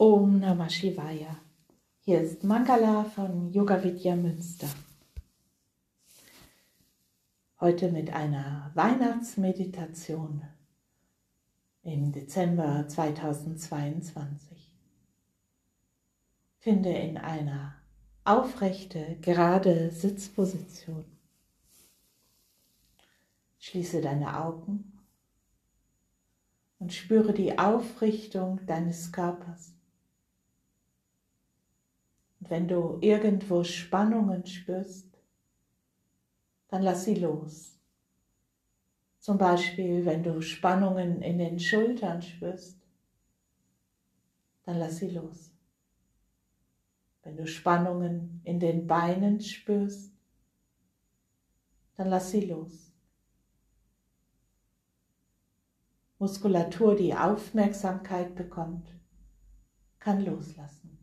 Om Namah Shivaya. Hier ist Mangala von Yoga Vidya Münster. Heute mit einer Weihnachtsmeditation im Dezember 2022. Finde in einer aufrechte, gerade Sitzposition. Schließe deine Augen und spüre die Aufrichtung deines Körpers. Wenn du irgendwo Spannungen spürst, dann lass sie los. Zum Beispiel, wenn du Spannungen in den Schultern spürst, dann lass sie los. Wenn du Spannungen in den Beinen spürst, dann lass sie los. Muskulatur, die Aufmerksamkeit bekommt, kann loslassen.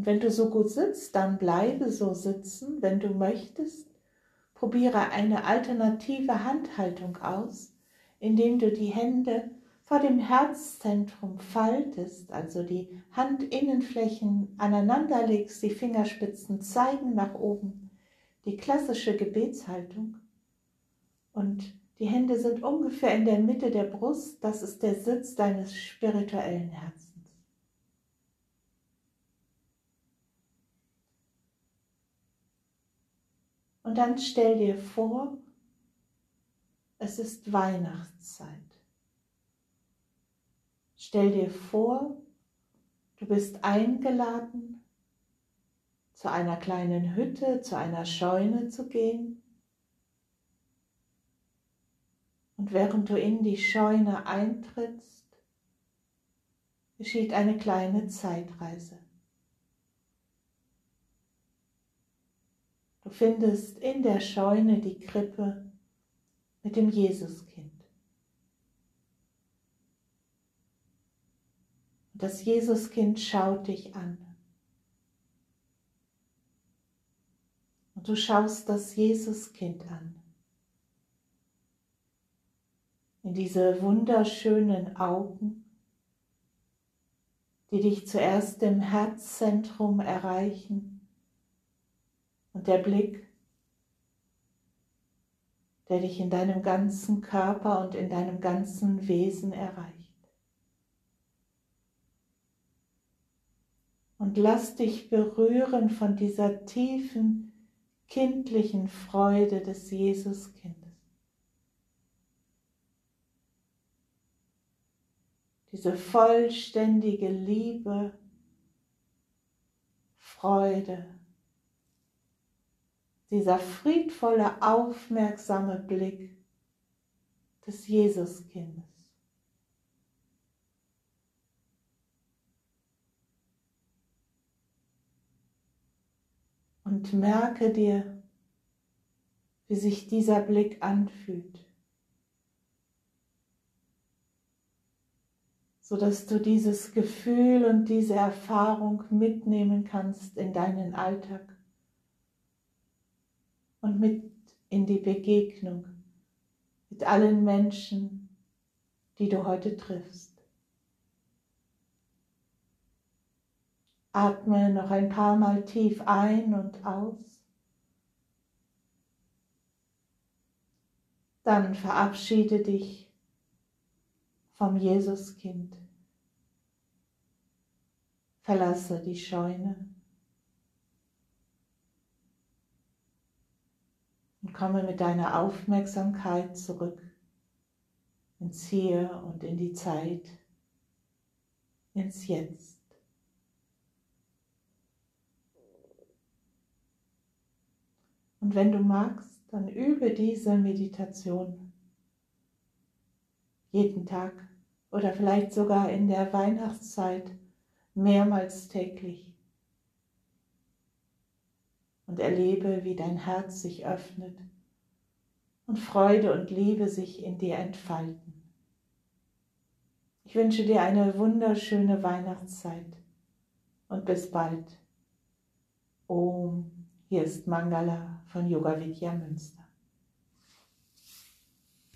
Und wenn du so gut sitzt, dann bleibe so sitzen. Wenn du möchtest, probiere eine alternative Handhaltung aus, indem du die Hände vor dem Herzzentrum faltest, also die Handinnenflächen aneinander legst, die Fingerspitzen zeigen nach oben, die klassische Gebetshaltung. Und die Hände sind ungefähr in der Mitte der Brust, das ist der Sitz deines spirituellen Herzens. Und dann stell dir vor, es ist Weihnachtszeit. Stell dir vor, du bist eingeladen, zu einer kleinen Hütte, zu einer Scheune zu gehen. Und während du in die Scheune eintrittst, geschieht eine kleine Zeitreise. Du findest in der Scheune die Krippe mit dem Jesuskind. Das Jesuskind schaut dich an. Und du schaust das Jesuskind an. In diese wunderschönen Augen, die dich zuerst im Herzzentrum erreichen und der Blick, der dich in deinem ganzen Körper und in deinem ganzen Wesen erreicht. Und lass dich berühren von dieser tiefen, kindlichen Freude des Jesuskindes. Diese vollständige Liebe, Freude, dieser friedvolle, aufmerksame Blick des Jesuskindes. Und merke dir, wie sich dieser Blick anfühlt, sodass du dieses Gefühl und diese Erfahrung mitnehmen kannst in deinen Alltag und mit in die Begegnung mit allen Menschen, die du heute triffst. Atme noch ein paar Mal tief ein und aus. Dann verabschiede dich vom Jesuskind. Verlasse die Scheune. Komme mit deiner Aufmerksamkeit zurück ins Hier und in die Zeit, ins Jetzt. Und wenn du magst, dann übe diese Meditation jeden Tag oder vielleicht sogar in der Weihnachtszeit mehrmals täglich und erlebe, wie dein Herz sich öffnet und Freude und Liebe sich in dir entfalten. Ich wünsche dir eine wunderschöne Weihnachtszeit und bis bald. Om, hier ist Mangala von Yoga Vidya Münster.